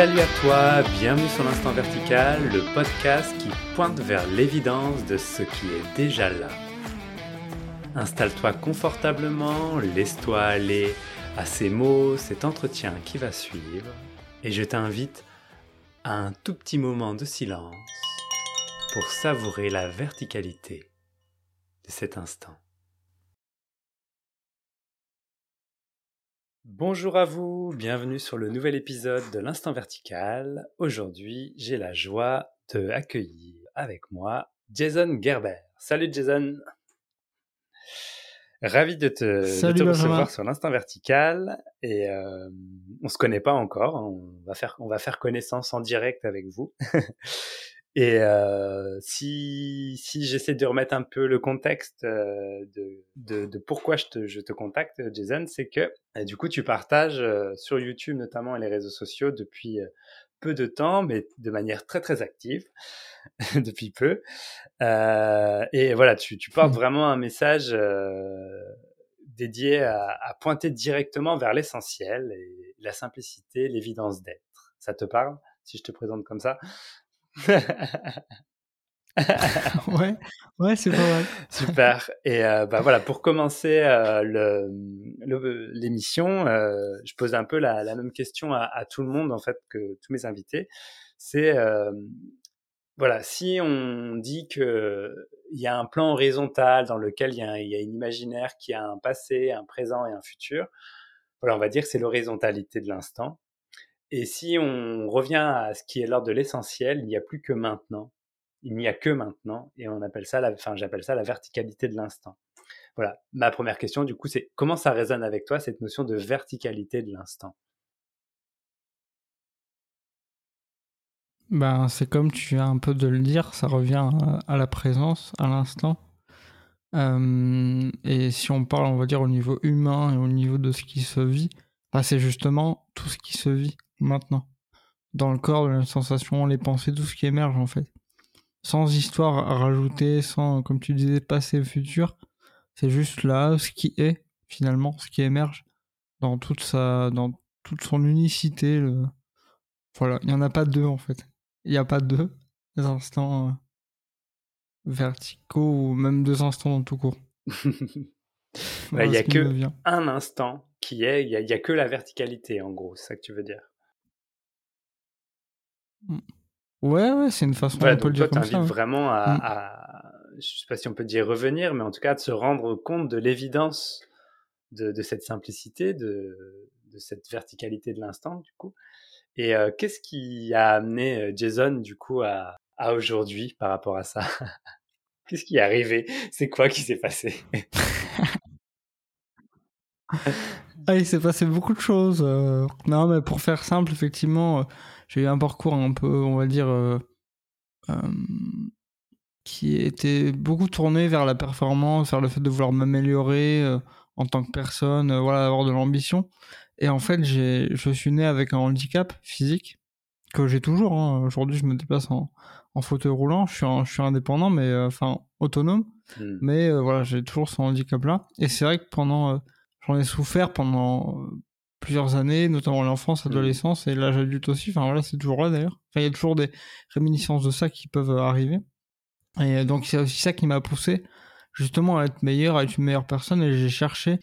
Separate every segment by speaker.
Speaker 1: Salut à toi, bienvenue sur l'Instant Vertical, le podcast qui pointe vers l'évidence de ce qui est déjà là. Installe-toi confortablement, laisse-toi aller à ces mots, cet entretien qui va suivre, et je t'invite à un tout petit moment de silence pour savourer la verticalité de cet instant. Bonjour à vous, bienvenue sur le nouvel épisode de l'Instant Vertical. Aujourd'hui, j'ai la joie de accueillir avec moi Jason Gerber. Salut Jason Ravi de te, recevoir sur l'Instant Vertical. Et euh, on se connaît pas encore, on va, faire, on va faire connaissance en direct avec vous. Et euh, si, si j'essaie de remettre un peu le contexte euh, de, de, de, pourquoi je te, je te contacte, Jason, c'est que euh, du coup, tu partages euh, sur YouTube notamment et les réseaux sociaux depuis peu de temps, mais de manière très très active depuis peu. Euh, et voilà, tu, tu portes mmh. vraiment un message dédié à, à, pointer directement vers l'essentiel et la simplicité, l'évidence d'être. Ça te parle si je te présente comme ça?
Speaker 2: ouais, ouais, c'est pas mal.
Speaker 1: Super. Et euh, bah voilà, pour commencer euh, l'émission, euh, je pose un peu la, la même question à, à, tout le monde en fait que tous mes invités. C'est voilà, si on dit que il y a un plan horizontal dans lequel il y, a, y a une imaginaire qui a un passé, un présent et un futur, voilà, on va dire que c'est l'horizontalité de l'instant. Et si on revient à ce qui est l'ordre de l'essentiel, il n'y a plus que maintenant. Il n'y a que maintenant, et on appelle ça, la, enfin, j'appelle ça la verticalité de l'instant. Voilà. Ma première question, du coup, c'est comment ça résonne avec toi cette notion de verticalité de l'instant?
Speaker 2: Ben, c'est comme tu viens un peu de le dire, ça revient à la présence, à l'instant. Et si on parle, on va dire, au niveau humain et au niveau de ce qui se vit, ben, c'est justement tout ce qui se vit maintenant. Dans le corps, la sensation, les pensées, tout ce qui émerge en fait. Sans histoire à rajouter, sans, comme tu disais, passé, futur. C'est juste là ce qui est, finalement, ce qui émerge dans toute sa, dans toute son unicité. Le... Voilà, il n'y en a pas deux en fait. Il n'y a pas deux instants euh, verticaux ou même deux instants dans tout court.
Speaker 1: Il n'y a que un instant qui est, il n'y a, a, que la verticalité en gros, c'est ça que tu veux dire.
Speaker 2: Ouais, ouais, c'est une façon voilà,
Speaker 1: de
Speaker 2: le dire
Speaker 1: toi,
Speaker 2: comme ça.
Speaker 1: Vraiment à, mmh. à, je sais pas si on peut dire revenir, mais en tout cas de se rendre compte de l'évidence de, de, cette simplicité, de, de cette verticalité de l'instant, du coup. Et euh, qu'est-ce qui a amené euh, Jason, du coup, à, à aujourd'hui par rapport à ça? Qu'est-ce qui est arrivé? C'est quoi qui s'est passé?
Speaker 2: Ah, il s'est passé beaucoup de choses. Euh... Non, mais pour faire simple, effectivement, j'ai eu un parcours un peu, on va dire, euh, euh, qui était beaucoup tourné vers la performance, vers le fait de vouloir m'améliorer euh, en tant que personne, voilà, avoir de l'ambition. Et en fait, j'ai, je suis né avec un handicap physique que j'ai toujours. Hein. Aujourd'hui, je me déplace en, en fauteuil roulant. Je suis, un, je suis indépendant, mais enfin autonome. Mmh. Mais voilà, j'ai toujours ce handicap-là. Et c'est vrai que pendant, j'en ai souffert pendant plusieurs années, notamment l'enfance, mmh. l'adolescence et l'âge adulte aussi. Enfin voilà, c'est toujours là d'ailleurs. Enfin, il y a toujours des réminiscences de ça qui peuvent euh, arriver. Et euh, donc c'est aussi ça qui m'a poussé justement à être meilleur, à être une meilleure personne. Et j'ai cherché,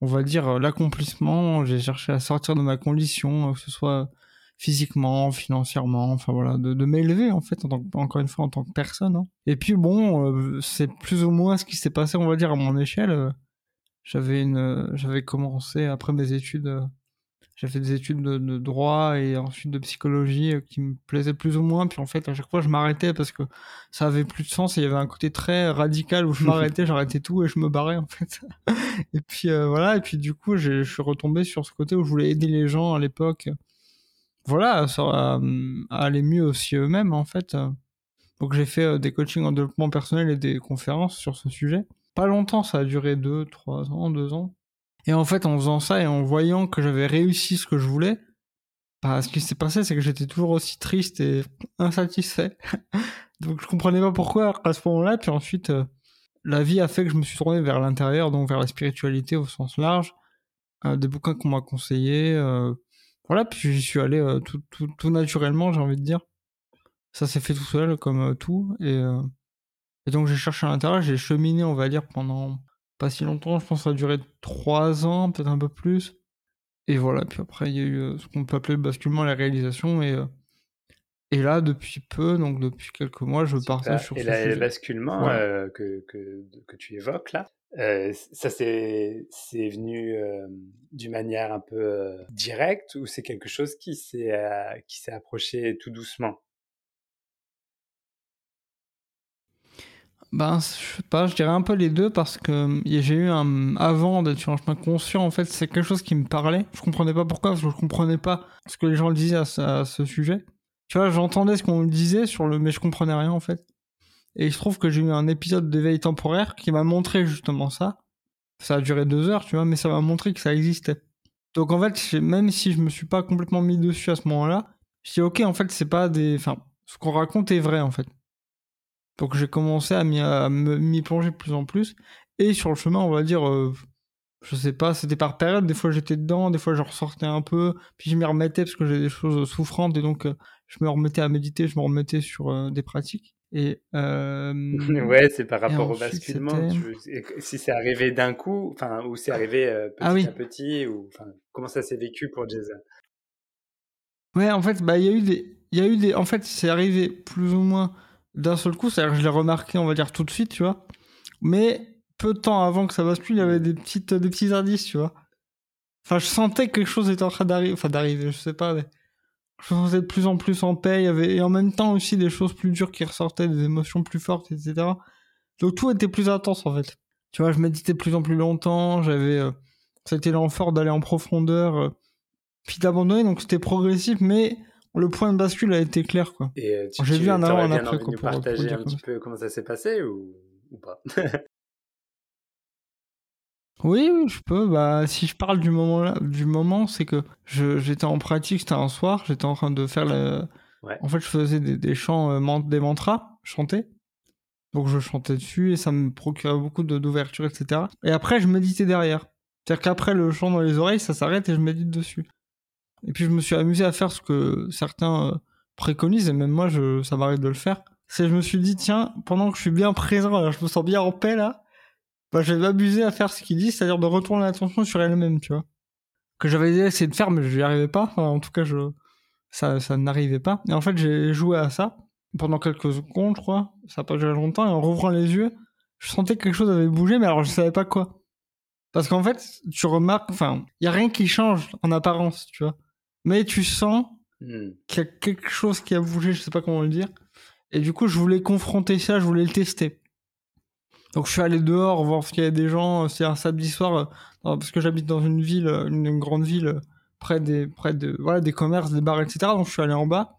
Speaker 2: on va dire, euh, l'accomplissement. J'ai cherché à sortir de ma condition, que ce soit physiquement, financièrement, enfin voilà, de, de m'élever en fait, en tant que, encore une fois en tant que personne. Hein. Et puis bon, euh, c'est plus ou moins ce qui s'est passé, on va dire, à mon échelle j'avais une j'avais commencé après mes études euh, j'ai fait des études de, de, droit et ensuite de psychologie euh, qui me plaisaient plus ou moins. Puis en fait à chaque fois je m'arrêtais parce que ça avait plus de sens et il y avait un côté très radical où je m'arrêtais j'arrêtais tout et je me barrais en fait. Et puis euh, voilà. Et puis du coup je suis retombé sur ce côté où je voulais aider les gens à l'époque voilà à, à, aller mieux aussi eux-mêmes en fait. Donc j'ai fait des coachings en développement personnel et des conférences sur ce sujet pas longtemps, ça a duré deux, trois ans, deux ans. Et en fait, en faisant ça et en voyant que j'avais réussi ce que je voulais, bah, ce qui s'est passé, c'est que j'étais toujours aussi triste et insatisfait. donc je comprenais pas pourquoi à ce moment-là. Puis ensuite, euh, la vie a fait que je me suis tourné vers l'intérieur, donc vers la spiritualité au sens large. Euh, des bouquins qu'on m'a conseillés, euh, voilà, puis j'y suis allé tout, naturellement, j'ai envie de dire. Ça s'est fait tout seul, comme tout. Et, et donc j'ai cherché à l'intérieur, j'ai cheminé, on va dire, pendant pas si longtemps, je pense que ça a duré trois ans, peut-être un peu plus. Et voilà, puis après, il y a eu ce qu'on peut appeler le basculement, la réalisation. Et, et là, depuis peu, donc depuis quelques mois, je partais sur
Speaker 1: et
Speaker 2: ce
Speaker 1: Et
Speaker 2: sujet.
Speaker 1: le basculement euh, que, que, que, tu évoques là, euh, ça c'est venu euh, d'une manière un peu euh, directe ou c'est quelque chose qui s'est euh, qui s'est approché tout doucement?
Speaker 2: Ben, je sais pas, je dirais un peu les deux parce que j'ai eu un. Avant d'être sur un chemin conscient, en fait, c'est quelque chose qui me parlait. Je comprenais pas pourquoi, parce que je comprenais pas ce que les gens disaient à ce, sujet. Tu vois, j'entendais ce qu'on me disait, sur le, mais je comprenais rien, en fait. Et se trouve que j'ai eu un épisode d'éveil temporaire qui m'a montré justement ça. Ça a duré deux heures, tu vois, mais ça m'a montré que ça existait. Donc en fait, même si je me suis pas complètement mis dessus à ce moment-là, je dis ok, en fait, c'est pas des. Enfin, ce qu'on raconte est vrai, en fait. Donc j'ai commencé à m'y plonger de plus en plus. Et sur le chemin, on va dire, euh, je sais pas, c'était par période. Des fois j'étais dedans, des fois je ressortais un peu, puis je m'y remettais parce que j'ai des choses souffrantes et donc euh, je me remettais à méditer, je me remettais sur euh, des pratiques. Et
Speaker 1: ouais, c'est par rapport au basculement. Tu, si c'est arrivé d'un coup, enfin, ou c'est arrivé petit ah oui. à petit, ou enfin, comment ça s'est vécu pour Jason?
Speaker 2: Ouais, en fait, bah il y a eu des, il y a eu des, en fait, c'est arrivé plus ou moins d'un seul coup, c'est-à-dire que je l'ai remarqué, on va dire tout de suite, tu vois. Mais peu de temps avant que ça bascule, il y avait des petites, des petits indices, tu vois. Enfin, je sentais que quelque chose était en train d'arriver, enfin d'arriver, je sais pas, je me sentais de plus en plus en paix, il y avait, et en même temps aussi des choses plus dures qui ressortaient, des émotions plus fortes, etc. Donc tout était plus intense, en fait. Tu vois, je méditais de plus en plus longtemps, j'avais, euh, l'enfort d'aller en profondeur, euh, puis d'abandonner, donc c'était progressif, mais le point de bascule a été clair quoi.
Speaker 1: Et euh, j'ai vu un avant un après quoi. Pour partager un petit peu comment ça s'est passé ou, ou pas?
Speaker 2: Oui, oui, je peux. Bah, si je parle du moment là, du moment, c'est que j'étais en pratique, c'était un soir, j'étais en train de faire le.
Speaker 1: Ouais.
Speaker 2: En fait, je faisais des, des chants, euh, des mantras, chanter. Donc je chantais dessus et ça me procurait beaucoup d'ouverture, etc. Et après, je méditais derrière. C'est-à-dire qu'après le chant dans les oreilles, ça s'arrête et je médite dessus. Et puis je me suis amusé à faire ce que certains euh, préconisent, et même moi, je, ça m'arrive de le faire. C'est je me suis dit, tiens, pendant que je suis bien présent, là, je me sens bien en paix là, bah, je vais m'amuser à faire ce qu'il dit, c'est-à-dire de retourner l'attention sur elle-même, tu vois. Que j'avais essayé de faire, mais je n'y arrivais pas. Enfin, en tout cas, je, ça, ça n'arrivait pas. Et en fait, j'ai joué à ça pendant quelques secondes, je crois. Ça n'a pas duré longtemps. Et en rouvrant les yeux, je sentais que quelque chose avait bougé, mais alors je savais pas quoi. Parce qu'en fait, tu remarques, enfin, il y a rien qui change en apparence, tu vois mais tu sens
Speaker 1: hmm.
Speaker 2: qu'il y a quelque chose qui a bougé, je sais pas comment le dire. Et du coup, je voulais confronter ça, je voulais le tester. Donc je suis allé dehors voir s'il y avait des gens. C'est un samedi soir euh, parce que j'habite dans une ville, une, grande ville près des, près de, voilà, des commerces, des bars, etc. Donc je suis allé en bas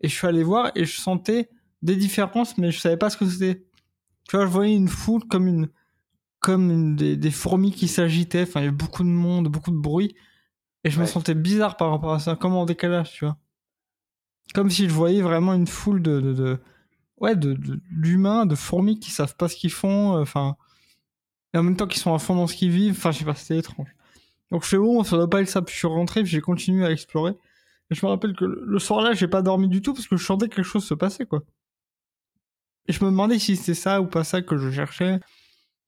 Speaker 2: et je suis allé voir et je sentais des différences, mais je savais pas ce que c'était. Tu vois, je voyais une foule comme une, comme une, des, des fourmis qui s'agitaient. Enfin, il y avait beaucoup de monde, beaucoup de bruit. Et je me sentais bizarre par rapport à ça, comme en décalage, tu vois. Comme si je voyais vraiment une foule de, de, de ouais, de, d'humains, de, fourmis qui savent pas ce qu'ils font, euh, enfin, et en même temps qu'ils sont à fond dans ce qu'ils vivent, enfin, je sais pas, c'était étrange. Donc je fais bon, ça doit pas être ça, puis je suis rentré, puis j'ai continué à explorer. Et je me rappelle que le soir-là, j'ai pas dormi du tout parce que je sentais que quelque chose se passait, quoi. Et je me demandais si c'était ça ou pas ça que je cherchais.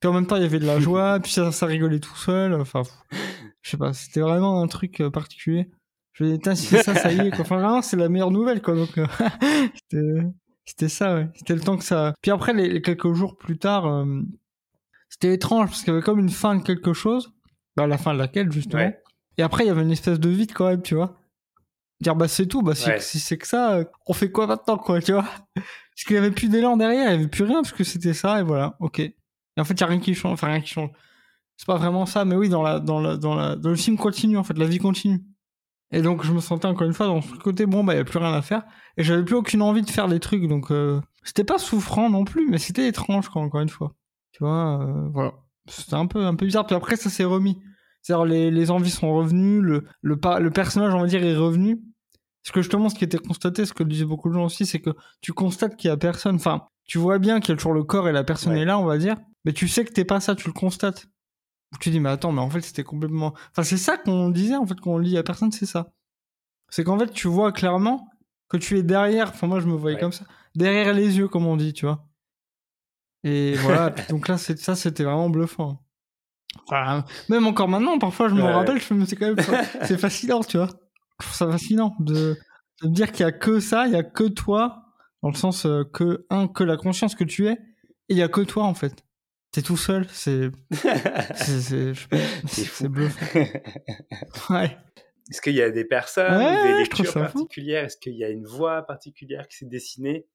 Speaker 2: Puis en même temps, il y avait de la joie, puis ça, ça rigolait tout seul, enfin je sais pas, c'était vraiment un truc euh, particulier. Je me disais, si c'est ça, ça y est, quoi. Enfin, vraiment, c'est la meilleure nouvelle, quoi. Donc, euh, c'était ça, ouais. C'était le temps que ça. Puis après, les, quelques jours plus tard, euh, c'était étrange parce qu'il y avait comme une fin de quelque chose, bah, la fin de laquelle, justement. Et après, il y avait une espèce de vide quand même, tu vois. Dire, bah, c'est tout, bah, si, si c'est que ça, on fait quoi maintenant, quoi, tu vois? Parce qu'il y avait plus d'élan derrière, il y avait plus rien, parce que c'était ça, et voilà, ok. Et en fait, il y a rien qui change, enfin, rien qui change c'est pas vraiment ça, mais oui, dans la, dans la, dans la, dans le film continue, en fait, la vie continue. Et donc, je me sentais encore une fois dans ce côté, bon, bah, y a plus rien à faire. Et j'avais plus aucune envie de faire des trucs, donc, euh, c'était pas souffrant non plus, mais c'était étrange, quoi, encore une fois. Tu vois, euh, voilà. C'était un peu, un peu bizarre. Puis après, ça s'est remis. C'est-à-dire, les, les envies sont revenues, le, le, le personnage, on va dire, est revenu. Parce que justement, ce qui était constaté, ce que disaient beaucoup de gens aussi, c'est que tu constates qu'il y a personne. Enfin, tu vois bien qu'il y a toujours le corps et la personne est là, on va dire. Mais tu sais que t'es pas ça, tu le constates tu dis mais attends mais en fait c'était complètement enfin c'est ça qu'on disait en fait qu'on lit à personne c'est ça C'est qu'en fait, tu vois clairement que tu es derrière. Enfin, moi, je me voyais comme ça. Derrière les yeux, comme on dit, tu vois. Et voilà. donc là, ça, c'était vraiment bluffant. Enfin, même encore maintenant, parfois, je me rappelle, je me c'est quand même, c'est fascinant, tu vois. Je trouve ça fascinant de, de me dire qu'il y a que ça, il y a que toi, dans le sens euh, que, un, que la conscience que tu es, et il y a que toi, en fait. T'es tout seul, c'est, c'est, c'est bluffant.
Speaker 1: ouais. Est-ce qu'il y a des personnes, des lectures particulières? Est-ce qu'il y a une voix particulière qui s'est dessinée,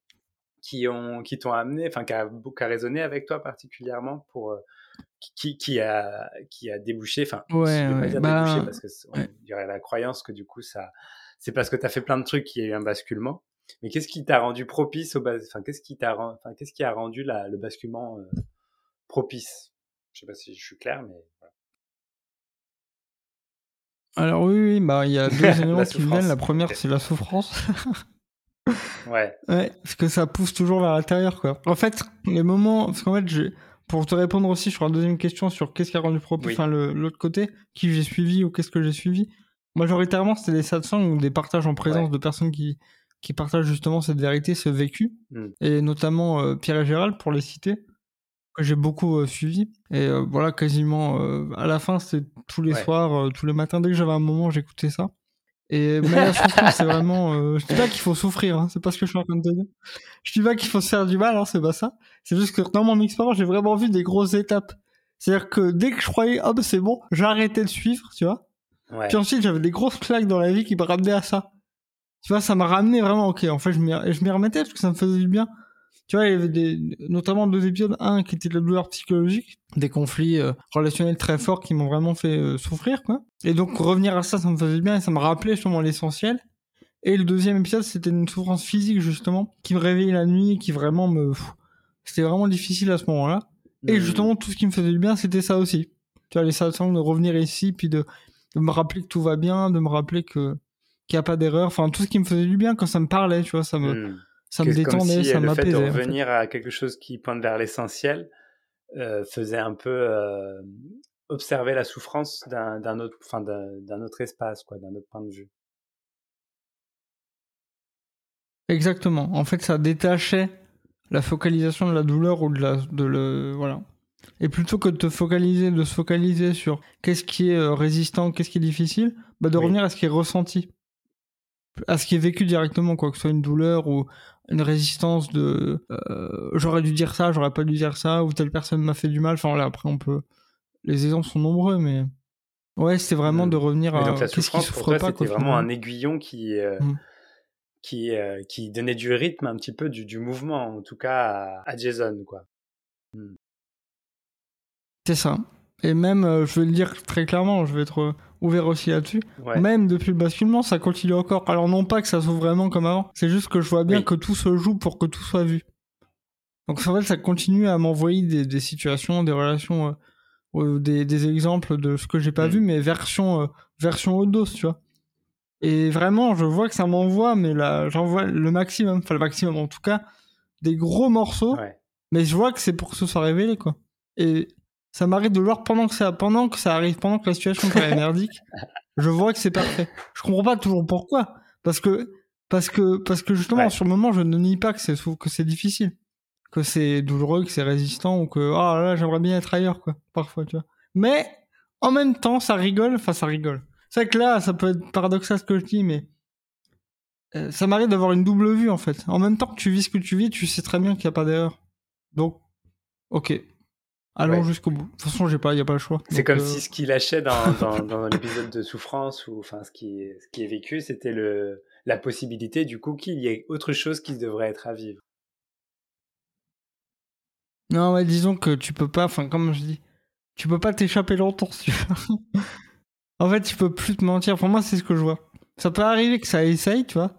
Speaker 1: qui ont, qui t'ont amené, enfin, qui a, qui a résonné avec toi particulièrement pour, euh, qui, qui a, qui a débouché, enfin,
Speaker 2: ouais,
Speaker 1: pas
Speaker 2: dire bah,
Speaker 1: débouché parce que il y aurait la croyance que du coup ça, c'est parce que tu as fait plein de trucs qu'il y a eu un basculement. Mais qu'est-ce qui t'a rendu propice au bas, enfin, qu'est-ce qui t'a, enfin, qu'est-ce qui a rendu la, le basculement euh, propice Je sais pas si je suis clair, mais
Speaker 2: alors oui, oui, bah il y a deux éléments qui viennent. La première, c'est la souffrance.
Speaker 1: ouais.
Speaker 2: Ouais, parce que ça pousse toujours vers l'intérieur, quoi. En fait, les moments, parce qu'en fait, pour te répondre aussi sur la deuxième question sur qu'est-ce qui a rendu propre, enfin l'autre côté, qui j'ai suivi ou qu'est-ce que j'ai suivi. Majoritairement, c'était des satsangs ou des partages en présence de personnes qui qui partagent justement cette vérité, ce vécu, hmm. et notamment euh, Pierre et Gérald pour les citer que j'ai beaucoup euh, suivi. Et euh, voilà, quasiment euh, à la fin, c'est tous les soirs, tous les matins, dès que j'avais un moment, j'écoutais ça. Et mais la souffrance, c'est vraiment. je dis pas qu'il faut souffrir, hein, c'est pas ce que je suis en train de te dire. Je dis pas qu'il faut se faire du mal, hein, c'est pas ça. C'est juste que dans mon expérience, j'ai vraiment vu des grosses étapes. C'est-à-dire que dès que je croyais, oh, c'est bon, j'arrêtais de suivre, tu vois. Puis ensuite, j'avais des grosses claques dans la vie qui me ramenaient à ça. Tu vois, ça m'a ramené vraiment, ok, en fait, je m'y remettais parce que ça me faisait du bien tu vois, il y avait des, notamment deux épisodes, un qui était de la douleur psychologique, des conflits euh, relationnels très forts qui m'ont vraiment fait euh, souffrir, quoi. Et donc revenir à ça, ça me faisait bien et ça me rappelait justement l'essentiel. Et le deuxième épisode, c'était une souffrance physique justement, qui me réveillait la nuit, qui vraiment me, c'était vraiment difficile à ce moment-là. Et mmh. justement, tout ce qui me faisait du bien, c'était ça aussi. Tu vois, les sensations de revenir ici, puis de, de me rappeler que tout va bien, de me rappeler que qu'il n'y a pas d'erreur. Enfin, tout ce qui me faisait du bien quand ça me parlait, tu vois, ça me, mmh ça me détendait, ça m'apaisait. Le fait
Speaker 1: de revenir à quelque chose qui pointe vers l'essentiel euh, faisait un peu euh, observer la souffrance d'un autre, enfin d'un autre espace, quoi, d'un autre point de vue.
Speaker 2: Exactement. En fait, ça détachait la focalisation de la douleur ou de la, de le, voilà. Et plutôt que de te focaliser, de se focaliser sur qu'est-ce qui est euh, résistant, qu'est-ce qui est difficile, bah de revenir à ce qui est ressenti à ce qui est vécu directement, quoi que ce soit une douleur ou une résistance de euh, j'aurais dû dire ça, j'aurais pas dû dire ça, ou telle personne m'a fait du mal. Enfin là, après on peut. Les exemples sont nombreux, mais ouais, c'était vraiment de revenir à.
Speaker 1: Donc la souffrance qui souffre pas. C'était vraiment un aiguillon qui. Euh, mmh. Qui, euh, qui donnait du rythme un petit peu du, du mouvement en tout cas à, Jason quoi. Mmh.
Speaker 2: C'est ça. Et même, je vais le dire très clairement, je vais être ouvert aussi là-dessus. Même depuis le basculement, ça continue encore. Alors non pas que ça soit vraiment comme avant, c'est juste que je vois bien que tout se joue pour que tout soit vu. Donc en fait, ça continue à m'envoyer des, des, situations, des relations, euh, des, des, exemples de ce que j'ai pas mm. vu, mais version euh, version haute dose, tu vois. Et vraiment, je vois que ça m'envoie, mais là, j'envoie le maximum, enfin le maximum en tout cas, des gros morceaux. Mais je vois que c'est pour que ce soit révélé, quoi. Et ça m'arrive de voir pendant que ça, pendant que ça arrive, pendant que la situation est merdique, je vois que c'est parfait. Je comprends pas toujours pourquoi. Parce que, parce que, parce que justement, sur le moment, je ne nie pas que c'est, que c'est difficile. Que c'est douloureux, que c'est résistant, ou que, ah là, j'aimerais bien être ailleurs, quoi. Parfois, tu vois. Mais, en même temps, ça rigole, enfin, ça rigole. C'est vrai que là, ça peut être paradoxal ce que je dis, mais, euh, ça m'arrive d'avoir une double vue, en fait. En même temps que tu vis ce que tu vis, tu sais très bien qu'il n'y a pas d'erreur. Donc, ok, Allons jusqu'au bout. De toute façon, j'ai pas, y a pas le choix.
Speaker 1: C'est comme euh, si ce qu'il lâchait dans, dans, dans l'épisode de souffrance ou enfin ce qui, ce qui est vécu, c'était le la possibilité du coup qu'il y ait autre chose qui devrait être à vivre.
Speaker 2: Non, mais disons que tu peux pas, enfin comme je dis, tu peux pas t'échapper longtemps. en fait, tu peux plus te mentir. Pour moi, c'est ce que je vois. Ça peut arriver que ça essaye, tu vois.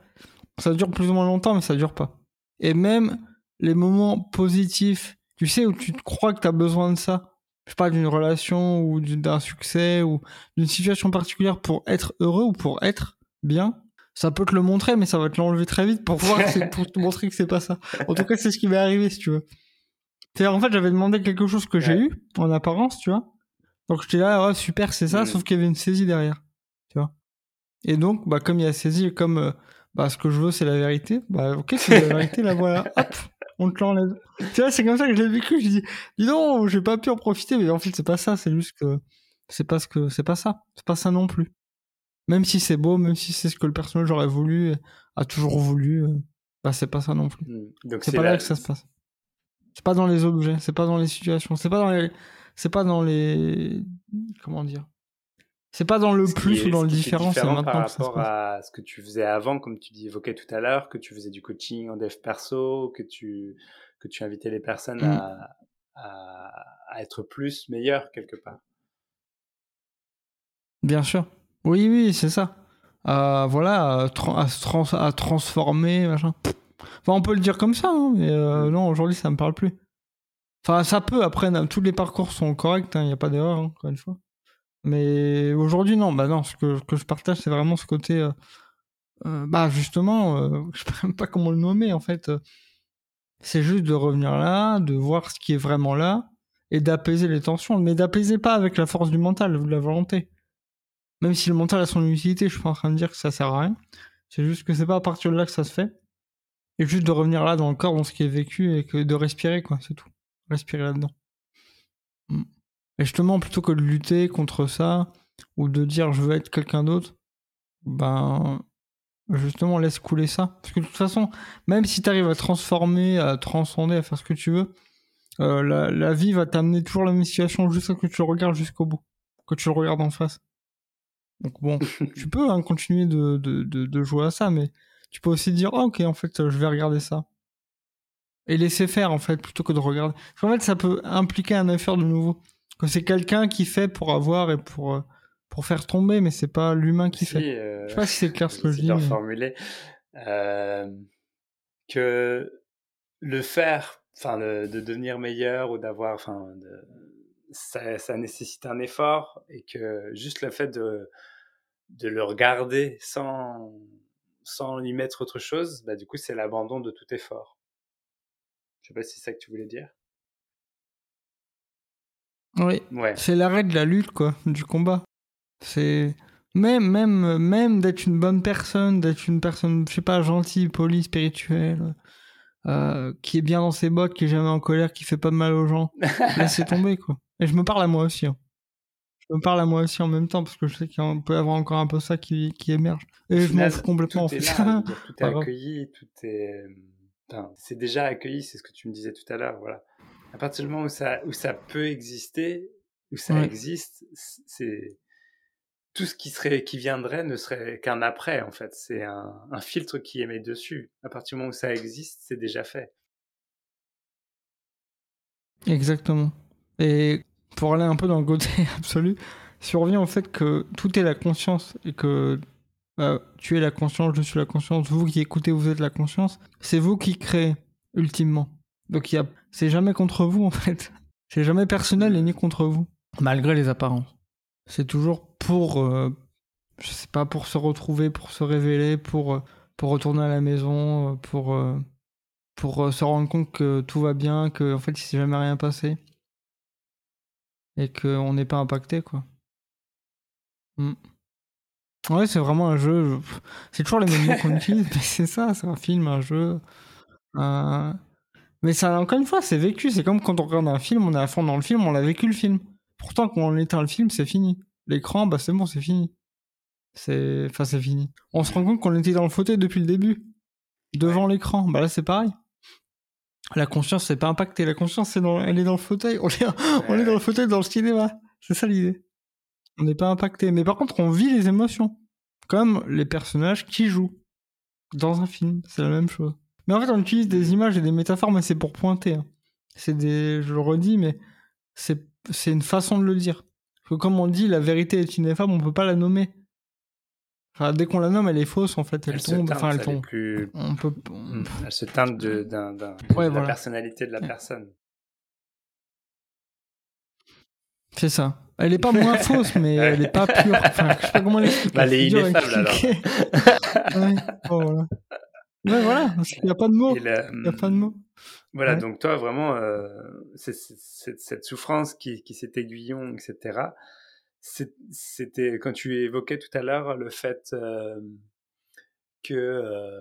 Speaker 2: Ça dure plus ou moins longtemps, mais ça dure pas. Et même les moments positifs tu sais, où tu crois que tu as besoin de ça. Je parle d'une relation ou d'un succès ou d'une situation particulière pour être heureux ou pour être bien. Ça peut te le montrer, mais ça va te l'enlever très vite pour voir, pour te montrer que c'est pas ça. En tout cas, c'est ce qui m'est arrivé, si tu veux. cest en fait, j'avais demandé quelque chose que j'ai eu, en apparence, tu vois. Donc, j'étais là, super, c'est ça, sauf qu'il y avait une saisie derrière. Tu vois. Et donc, bah, comme il a saisi, comme euh, bah, ce que je veux, c'est la vérité, bah, ok, c'est la vérité, la voilà, hop, on te l'enlève. Tu vois, c'est comme ça que je l'ai vécu. Je dis, dis non, j'ai pas pu en profiter, mais en fait, c'est pas ça, c'est juste que c'est pas ce que, c'est pas ça, c'est pas ça non plus. Même si c'est beau, même si c'est ce que le personnage aurait voulu, a toujours voulu, bah, c'est pas ça non plus. Hmm. C'est pas là que ça se passe. C'est pas dans les objets, c'est pas dans les situations, c'est pas dans les, c'est pas dans les, comment dire, c'est pas dans le plus ou dans le différent, c'est maintenant
Speaker 1: par rapport à ce que tu faisais avant, comme tu évoquais tout à l'heure, que tu faisais du coaching en dev perso, que tu que tu invitais les personnes mmh. à, à, être plus meilleurs quelque part.
Speaker 2: Bien sûr. Oui, oui, c'est ça. Euh, voilà, à, à, transformer, machin. Enfin, on peut le dire comme ça, hein, mais euh, mmh. non, aujourd'hui, ça me parle plus. Enfin, ça peut, après, tous les parcours sont corrects, il hein, n'y a pas d'erreur, hein, encore une fois. Mais aujourd'hui, non, bah non, ce que, que je partage, c'est vraiment ce côté. Euh, euh bah, justement, euh, je sais même pas comment le nommer, en fait. c'est juste de revenir là, de voir ce qui est vraiment là, et d'apaiser les tensions. Mais d'apaiser pas avec la force du mental, de la volonté. Même si le mental a son utilité, je suis pas en train de dire que ça sert à rien. C'est juste que c'est pas à partir de là que ça se fait. Et juste de revenir là dans le corps, dans ce qui est vécu, et que de respirer, quoi, c'est tout. Respirer là-dedans. Mm. Et justement, plutôt que de lutter contre ça, ou de dire je veux être quelqu'un d'autre, ben justement laisse couler ça. Parce que de toute façon, même si tu arrives à transformer, à transcender, à faire ce que tu veux, euh, la, vie va t'amener toujours la même situation jusqu'à que tu le regardes jusqu'au bout, que tu le regardes en face. Donc bon, tu peux hein, continuer de, de, de, jouer à ça, mais tu peux aussi dire, oh, ok, en fait, je vais regarder ça. Et laisser faire, en fait, plutôt que de regarder. En fait, ça peut impliquer un effort de nouveau que c'est quelqu'un qui fait pour avoir et pour euh, pour faire tomber, mais c'est pas l'humain qui fait. Euh, je sais pas si c'est clair ce que je dis.
Speaker 1: Mais... formuler euh, que le faire, enfin de devenir meilleur ou d'avoir, enfin ça, ça, nécessite un effort et que juste le fait de de le regarder sans sans y mettre autre chose, bah du coup c'est l'abandon de tout effort. Je sais pas si c'est ça que tu voulais dire.
Speaker 2: Oui. C'est l'arrêt de la lutte, quoi, du combat. C'est même, même, même d'être une bonne personne, d'être une personne, je sais pas, gentille, polie, spirituelle, euh, qui est bien dans ses bottes, qui est jamais en colère, qui fait pas de mal aux gens. Laissez tomber, quoi. Et je me parle à moi aussi. Hein. Je me parle à moi aussi en même temps parce que je sais qu'il peut y avoir encore un peu ça qui, qui émerge. Et je m'en fous complètement.
Speaker 1: Tout est, là, tout est accueilli, tout est. c'est déjà accueilli, c'est ce que tu me disais tout à l'heure, voilà à partir du moment où ça, où ça peut exister, où ça existe, c'est tout ce qui serait, qui viendrait ne serait qu'un après en fait. C'est un, un, filtre qui émet dessus. À partir du moment où ça existe, c'est déjà fait.
Speaker 2: Exactement. Et pour aller un peu dans le côté absolu, survient au fait que tout est la conscience et que bah, tu es la conscience, je suis la conscience, vous qui écoutez, vous êtes la conscience. C'est vous qui créez ultimement. Donc il y a c'est jamais contre vous en fait. C'est jamais personnel et ni contre vous, malgré les apparences. C'est toujours pour, euh, je sais pas, pour se retrouver, pour se révéler, pour, euh, pour retourner à la maison, euh, pour, pour se rendre compte que tout va bien, que en fait il s'est jamais rien passé et qu'on n'est pas impacté quoi. Mm. Ouais, c'est vraiment un jeu. C'est toujours les mêmes mots qu'on utilise, mais c'est ça, c'est un film, un jeu. Un mais ça, encore une fois, c'est vécu. C'est comme quand on regarde un film, on est à fond dans le film, on a vécu le film. Pourtant, quand on éteint le film, c'est fini. L'écran, bah c'est bon, c'est fini. C'est, enfin, c'est fini. On se rend compte qu'on était dans le fauteuil depuis le début, devant l'écran. Bah là, c'est pareil. La conscience, c'est pas impacté. La conscience, c'est dans... elle est dans le fauteuil. On est, on est dans le fauteuil dans le cinéma. C'est ça l'idée. On n'est pas impacté. Mais par contre, on vit les émotions. Comme les personnages qui jouent dans un film. C'est la même chose. Mais en fait, on utilise des images et des métaphores, mais c'est pour pointer. Hein. C'est des, je le redis, mais c'est, c'est une façon de le dire. Parce que comme on dit, la vérité est ineffable, on peut pas la nommer. Enfin, dès qu'on la nomme, elle est fausse, en fait, elle, tombe. enfin, elle, tombe.
Speaker 1: Plus... On peut... Hmm, elle se teinte de, d'un, d'un, la personnalité de la personne.
Speaker 2: C'est ça. Elle est pas moins fausse, mais elle est pas pure. Enfin, je sais pas comment l'expliquer.
Speaker 1: Bah, elle est ineffable, alors.
Speaker 2: ouais, bon, voilà. Ouais, voilà, parce qu'il n'y a pas de mots. Il n'y a pas de mots.
Speaker 1: Voilà, donc toi, vraiment, euh, c'est, cette souffrance qui, qui cet aiguillon, etc., c'était quand tu évoquais tout à l'heure le fait que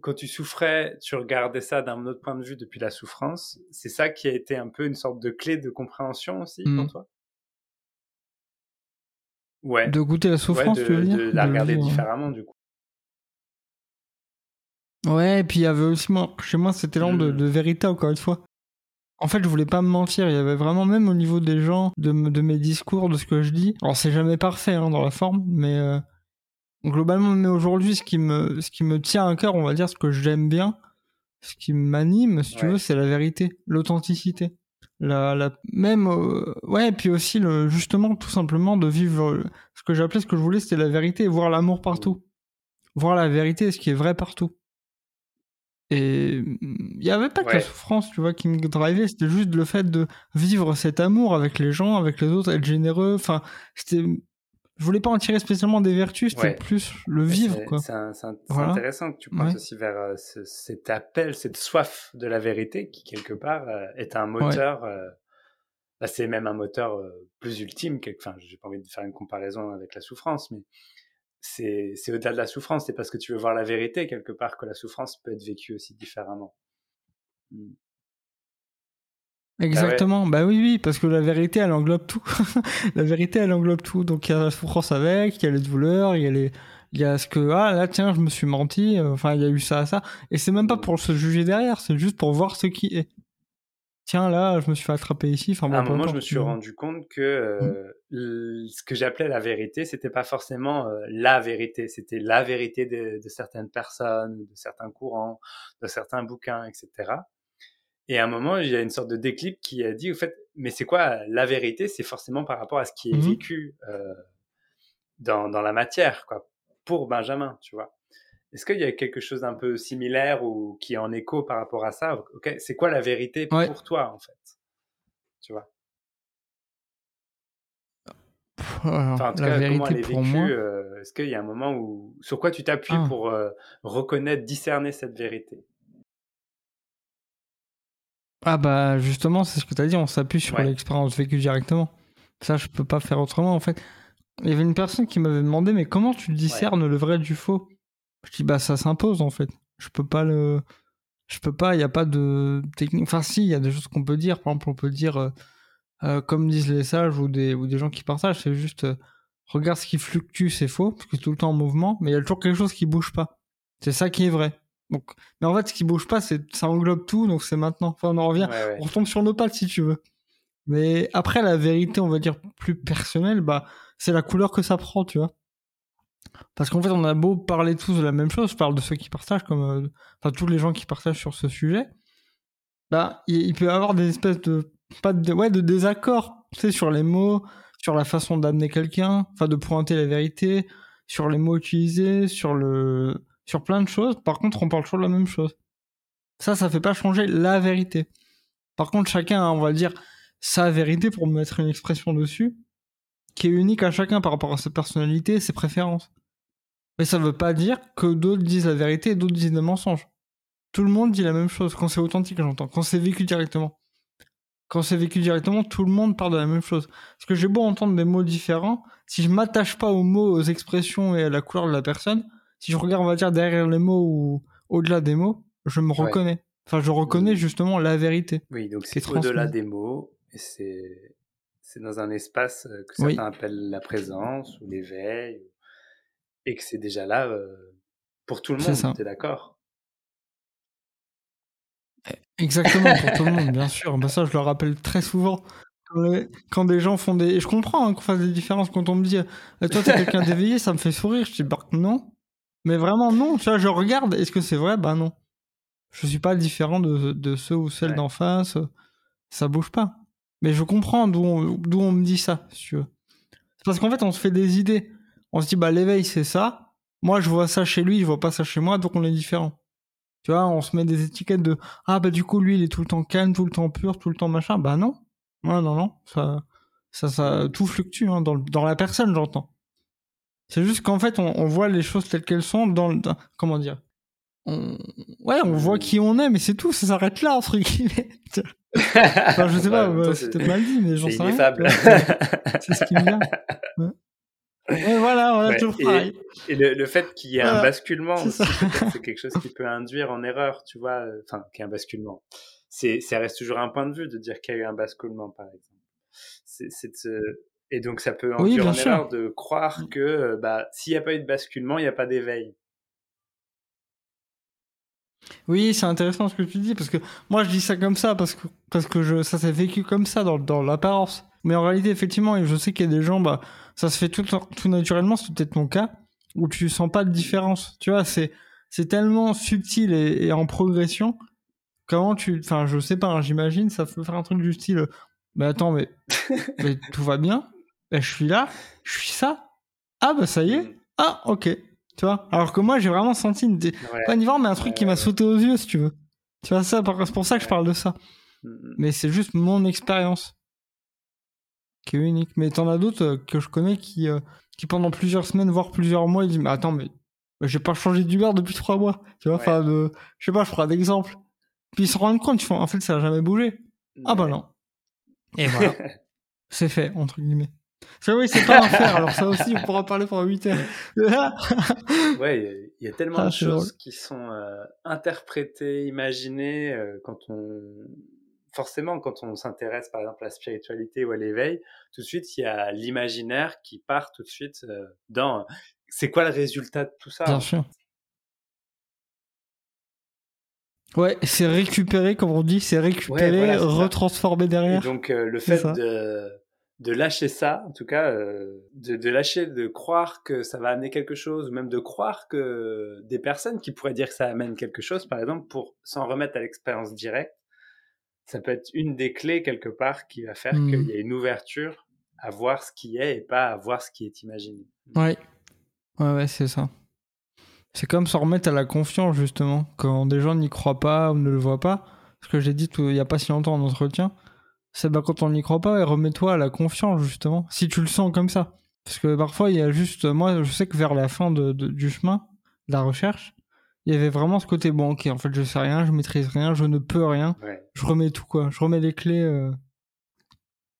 Speaker 1: quand tu souffrais, tu regardais ça d'un autre point de vue depuis la souffrance. C'est ça qui a été un peu une sorte de clé de compréhension aussi pour mmh. toi?
Speaker 2: Ouais. De goûter la souffrance,
Speaker 1: tu
Speaker 2: veux dire?
Speaker 1: De la regarder différemment, du coup.
Speaker 2: Ouais, et puis il y avait aussi, moi, chez moi, cet élan de, mmh. de, vérité, encore une fois. En fait, je voulais pas me mentir. Il y avait vraiment, même au niveau des gens, de, de mes discours, de ce que je dis. Alors, c'est jamais parfait hein, dans la forme, mais euh, globalement, mais aujourd'hui, ce qui me, ce qui me tient à cœur, on va dire, ce que j'aime bien, ce qui m'anime, si tu veux, c'est la vérité, l'authenticité. La, la, même, euh, ouais, et puis aussi, le, justement, tout simplement, de vivre ce que j'appelais, ce que je voulais, c'était la vérité, voir l'amour partout. Voir la vérité, ce qui est vrai partout. Et il n'y avait pas que la souffrance, tu vois, qui me drivait, c'était juste le fait de vivre cet amour avec les gens, avec les autres, être généreux. Enfin, c'était. Je voulais pas en tirer spécialement des vertus, c'était plus le vivre, quoi.
Speaker 1: C'est intéressant que tu penses aussi vers euh, cet appel, cette soif de la vérité qui, quelque part, euh, est un moteur. Euh, bah, c'est même un moteur plus ultime. Enfin, j'ai pas envie de faire une comparaison avec la souffrance, mais c'est au-delà de la souffrance, c'est parce que tu veux voir la vérité quelque part que la souffrance peut être vécue aussi différemment.
Speaker 2: Mmh. Bah Exactement, bah, oui, oui, parce que la vérité, elle englobe tout. la vérité, elle englobe tout. Donc il y a la souffrance avec, il y a les douleurs, il y a les, il y a ce que ah là tiens je me suis menti euh, enfin il y a eu ça ça et c'est même pas mmh. pour se juger derrière c'est juste pour voir ce qui est tiens là je me suis fait attraper ici
Speaker 1: enfin à un moment je me suis rendu compte que mmh. euh, ce que j'appelais la vérité c'était pas forcément euh, la vérité c'était la vérité de, certaines personnes de certains courants de certains bouquins etc et à un moment il y a une sorte de déclic qui a dit au fait mais c'est quoi la vérité? C'est forcément par rapport à ce qui est mmh vécu euh, dans, dans la matière quoi pour Benjamin tu vois est-ce qu'il y a quelque chose d'un peu similaire ou qui est en écho par rapport à ça? C'est quoi la vérité pour toi en fait? Tu vois? Enfin, en tout la cas, vérité comment elle est vécue euh, Est-ce qu'il y a un moment où sur quoi tu t'appuies ah. pour euh, reconnaître, discerner cette vérité?
Speaker 2: Ah bah justement, c'est ce que tu as dit. On s'appuie sur l'expérience vécue directement. Ça, je peux pas faire autrement en fait. Il y avait une personne qui m'avait demandé, mais comment tu discernes le vrai du faux? Je dis bah ça s'impose en fait. Je peux pas le, je peux pas. Il n'y a pas de technique. Enfin si, il y a des choses qu'on peut dire. Par exemple, on peut dire euh, euh, comme disent les sages ou des ou des gens qui partagent, c'est juste euh, regarde ce qui fluctue, c'est faux parce que c'est tout le temps en mouvement, mais il y a toujours quelque chose qui bouge pas. C'est ça qui est vrai. Donc, mais en fait, ce qui bouge pas, c'est ça englobe tout, donc c'est maintenant. Enfin, on en revient. On retombe sur nos pattes si tu veux. Mais après, la vérité, on va dire plus personnelle, bah, c'est la couleur que ça prend, tu vois. Parce qu'en fait, on a beau parler tous de la même chose, je parle de ceux qui partagent, comme euh, enfin tous les gens qui partagent sur ce sujet. Bah, il, peut y avoir des espèces de pas de ouais de désaccords, tu sais, sur les mots, sur la façon d'amener quelqu'un, enfin de pointer la vérité, sur les mots utilisés, sur le sur plein de choses. Par contre, on parle toujours de la même chose. Ça, ça fait pas changer la vérité. Par contre, chacun on va dire, sa vérité pour mettre une expression dessus qui est unique à chacun par rapport à sa personnalité ses préférences. Mais ça veut pas dire que d'autres disent la vérité et d'autres disent des mensonges. Tout le monde dit la même chose quand c'est authentique, j'entends, quand c'est vécu directement. Quand c'est vécu directement, tout le monde parle de la même chose. Parce que j'ai beau entendre des mots différents, si je m'attache pas aux mots, aux expressions et à la couleur de la personne, si je regarde, on va dire, derrière les mots ou au-delà des mots, je me reconnais. Enfin, je reconnais justement la vérité.
Speaker 1: Oui, donc c'est au-delà des mots, et c'est c'est dans un espace euh, que certains appellent la présence ou l'éveil, et que c'est déjà là euh, pour tout le monde, tu es d'accord?
Speaker 2: Eh, Exactement, pour tout le monde, bien sûr. Bah, ça, je le rappelle très souvent. Quand, des gens font des. je comprends hein, qu'on fasse des différences quand on me dit eh, Toi, t'es quelqu'un d'éveillé, ça me fait sourire. Je dis Bah, non. Mais vraiment, non. Tu vois, je regarde. Est-ce que c'est vrai? Bah, non. Je suis pas différent de, de ceux ou celles d'en face. Ça bouge pas. Mais je comprends d'où on, d'où on me dit ça, si tu veux. C'est parce qu'en fait, on se fait des idées. On se dit, bah, l'éveil, c'est ça. Moi, je vois ça chez lui, je vois pas ça chez moi, donc on est différent. Tu vois, on se met des étiquettes de, ah, bah, du coup, lui, il est tout le temps calme, tout le temps pur, tout le temps machin. Bah, non. Non, non, non. Ça, ça, ça, tout fluctue, hein, dans, dans la personne, j'entends. C'est juste qu'en fait, on, on, voit les choses telles qu'elles sont dans le, comment dire? On, ouais, on voit qui on est, mais c'est tout, ça s'arrête là, entre guillemets. enfin, je sais pas, c'était mal dit, mais j'en sais rien. C'est ce qui me vient. Et voilà, on a tout pareil.
Speaker 1: Et, le, fait qu'il y ait un basculement c'est quelque chose qui peut induire en erreur, tu vois. Enfin, qu'il y ait un basculement. C'est, ça reste toujours un point de vue de dire qu'il y a eu un basculement, par exemple. C'est, Et donc, ça peut induire en erreur de croire que bah, s'il n'y a pas eu de basculement, il n'y a pas d'éveil.
Speaker 2: Oui, c'est intéressant ce que tu dis, parce que moi je dis ça comme ça, parce que, parce que je, ça s'est vécu comme ça dans, dans l'apparence. Mais en réalité, effectivement, je sais qu'il y a des gens, bah, ça se fait tout, tout naturellement, c'est peut-être mon cas, où tu sens pas de différence. Tu vois, c'est, c'est tellement subtil et, en progression. Comment tu, enfin, je sais pas, hein, j'imagine, ça peut faire un truc du style, mais attends, mais, mais tout va bien, je suis là, je suis ça, ah bah ça y est, ah ok, tu vois? Alors que moi, j'ai vraiment senti une, pas une mais un truc qui m'a sauté aux yeux, si tu veux. Tu vois ça, c'est pour ça que je parle de ça. Mm, mm. Mais c'est juste mon expérience qui est unique. Mais t'en as d'autres euh, que je connais qui, euh, qui pendant plusieurs semaines, voire plusieurs mois, ils disent mais attends, mais j'ai pas changé d'humeur depuis trois mois. Tu vois, enfin, de... je sais pas, je prends d'exemple. Puis ils se rendent compte, ils font en fait, ça a jamais bougé. Ah bah non. Et voilà. c'est fait, entre guillemets. Ça, oui, c'est pas un faire. Alors, ça aussi, on pourra parler pendant 8 heures.
Speaker 1: ouais, il y, a tellement ah, de choses qui sont euh, interprétées, imaginées quand on forcément, quand on s'intéresse par exemple à la spiritualité ou à l'éveil, tout de suite, il y a l'imaginaire qui part tout de suite euh, dans c'est quoi le résultat de tout ça?
Speaker 2: Bien sûr. Ouais, c'est récupéré, comme on dit, c'est récupéré, retransformé derrière.
Speaker 1: donc, euh, le fait de, de, lâcher ça, en tout cas, euh, de, de, lâcher, de croire que ça va amener quelque chose, ou même de croire que des personnes qui pourraient dire que ça amène quelque chose, par exemple, pour s'en remettre à l'expérience directe, ça peut être une des clés quelque part qui va faire qu'il y mmh. a une ouverture à voir ce qui est et pas à voir ce qui est imaginé.
Speaker 2: Ouais, ouais, ouais, c'est ça. C'est comme se remettre à la confiance, justement, quand des gens n'y croient pas ou ne le voient pas. Ce que j'ai dit il n'y a pas si longtemps en entretien, c'est bah, quand on n'y croit pas, remets-toi à la confiance, justement, si tu le sens comme ça. Parce que parfois, il y a juste. Moi, je sais que vers la fin de, du chemin, de la recherche, il y avait vraiment ce côté bon ok en fait je sais rien je maîtrise rien je ne peux rien je remets tout quoi je remets les clés euh,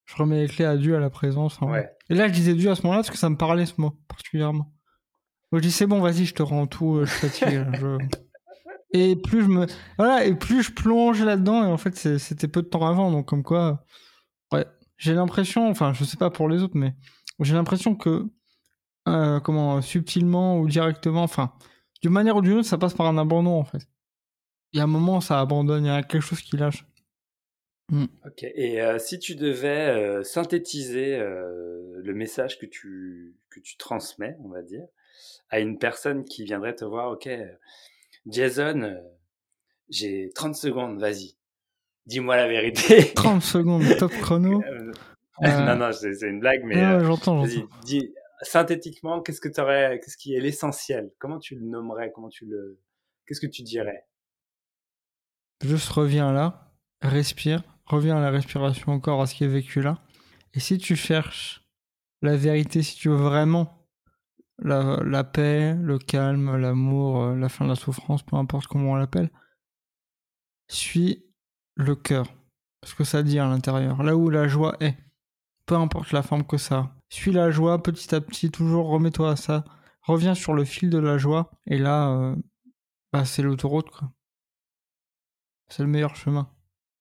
Speaker 2: je remets les clés à Dieu à la présence hein. et là je disais Dieu à ce moment-là parce que ça me parlait ce mot particulièrement je dis c'est bon vas-y je te rends tout euh, je fatigue et plus je me voilà et plus je plonge là-dedans et en fait c'était peu de temps avant donc comme quoi ouais j'ai l'impression enfin je sais pas pour les autres mais j'ai l'impression que euh, comment subtilement ou directement enfin d'une manière ou d'une autre, ça passe par un abandon en fait. Il y a un moment, ça abandonne, il y a quelque chose qui lâche.
Speaker 1: Hmm. Ok, et euh, si tu devais euh, synthétiser le message que tu, que tu transmets, on va dire, à une personne qui viendrait te voir, ok, Jason, j'ai 30 secondes, vas-y, dis-moi la vérité.
Speaker 2: 30 secondes, top chrono.
Speaker 1: non, non, c'est une blague, mais
Speaker 2: j'entends, j'entends.
Speaker 1: Dis, synthétiquement, qu'est-ce que tu aurais, qu'est-ce qui est l'essentiel? Comment tu le nommerais? Comment tu le, qu'est-ce que tu dirais?
Speaker 2: Juste reviens là, respire, reviens à la respiration encore, à ce qui est vécu là. Et si tu cherches la vérité, si tu veux vraiment la, paix, le calme, l'amour, euh, la fin de la souffrance, peu importe comment on l'appelle, suis le cœur. Ce que ça dit à l'intérieur, là où la joie est. Peu importe la forme que ça suis la joie petit à petit, toujours remets-toi à ça. Reviens sur le fil de la joie. Et là, euh, bah, c'est l'autoroute. C'est le meilleur chemin,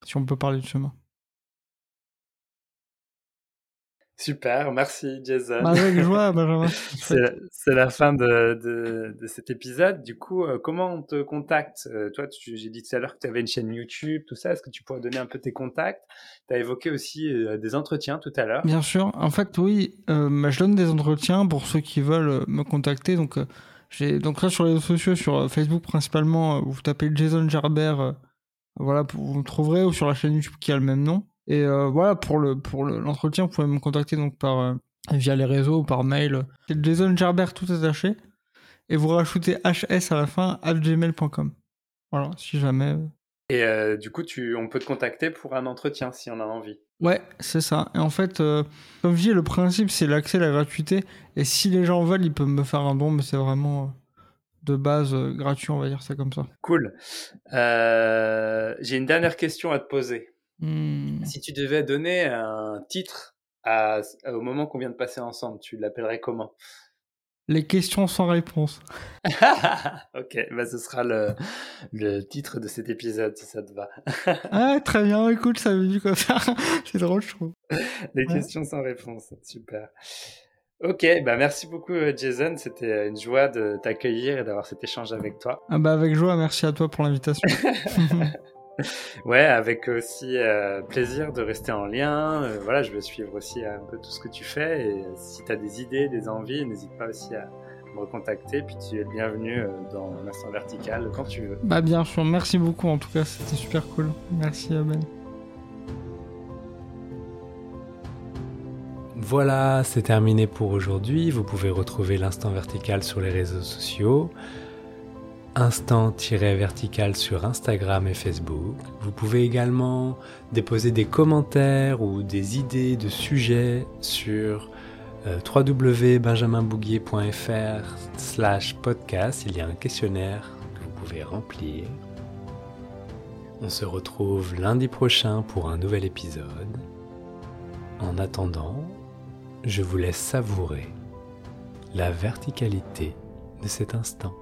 Speaker 2: si on peut parler de chemin.
Speaker 1: Super, merci Jason.
Speaker 2: Bah, avec joie, Benjamin.
Speaker 1: c'est la fin de, de, cet épisode. Du coup, euh, comment on te contacte? Euh, Toi, j'ai dit tout à l'heure que tu avais une chaîne YouTube, tout ça. Est-ce que tu pourrais donner un peu tes contacts? Tu as évoqué aussi euh, des entretiens tout à l'heure.
Speaker 2: Bien sûr. En fait, oui, bah, je donne des entretiens pour ceux qui veulent me contacter. Donc, j'ai donc là sur les réseaux sociaux, sur Facebook principalement, vous tapez Jason Gerber, voilà, vous me trouverez, ou sur la chaîne YouTube qui a le même nom. Et euh, voilà, pour le pour l'entretien, vous pouvez me contacter donc par euh, via les réseaux ou par mail. C'est Jason Gerbert tout attaché. Et vous rajoutez HS à la fin à gmail.com. Voilà, si jamais.
Speaker 1: Euh. Et du coup, tu, on peut te contacter pour un entretien si on a envie.
Speaker 2: Ouais, c'est ça. Et en fait, comme je dis, le principe, c'est l'accès, la gratuité. Et si les gens veulent, ils peuvent me faire un don, mais c'est vraiment de base gratuit, on va dire ça comme ça.
Speaker 1: Cool. J'ai une dernière question à te poser.
Speaker 2: Hmm.
Speaker 1: Si tu devais donner un titre à, au moment qu'on vient de passer ensemble, tu l'appellerais comment?
Speaker 2: Les questions sans réponse.
Speaker 1: ok, bah ce sera le, le, titre de cet épisode si ça te va.
Speaker 2: ah, très bien, écoute, ça veut dire comme ça? C'est drôle, je trouve.
Speaker 1: Les questions sans réponse, super. Ok, bah merci beaucoup euh, Jason, c'était une joie de t'accueillir et d'avoir cet échange avec toi.
Speaker 2: Ah bah avec joie, merci à toi pour l'invitation.
Speaker 1: ouais, avec aussi euh, plaisir de rester en lien. Euh, voilà, je veux suivre aussi un peu tout ce que tu fais. Et si tu as des idées, des envies, n'hésite pas aussi à me recontacter. Puis tu es le bienvenu euh, dans l'instant vertical quand tu veux.
Speaker 2: Bah bien sûr, merci beaucoup en tout cas, c'était super cool. Merci Ben.
Speaker 3: Voilà, c'est terminé pour aujourd'hui. Vous pouvez retrouver l'instant vertical sur les réseaux sociaux instant-vertical sur Instagram et Facebook. Vous pouvez également déposer des commentaires ou des idées de sujets sur euh, www.benjaminbouguier.fr slash podcast. Il y a un questionnaire que vous pouvez remplir. On se retrouve lundi prochain pour un nouvel épisode. En attendant, je vous laisse savourer la verticalité de cet instant.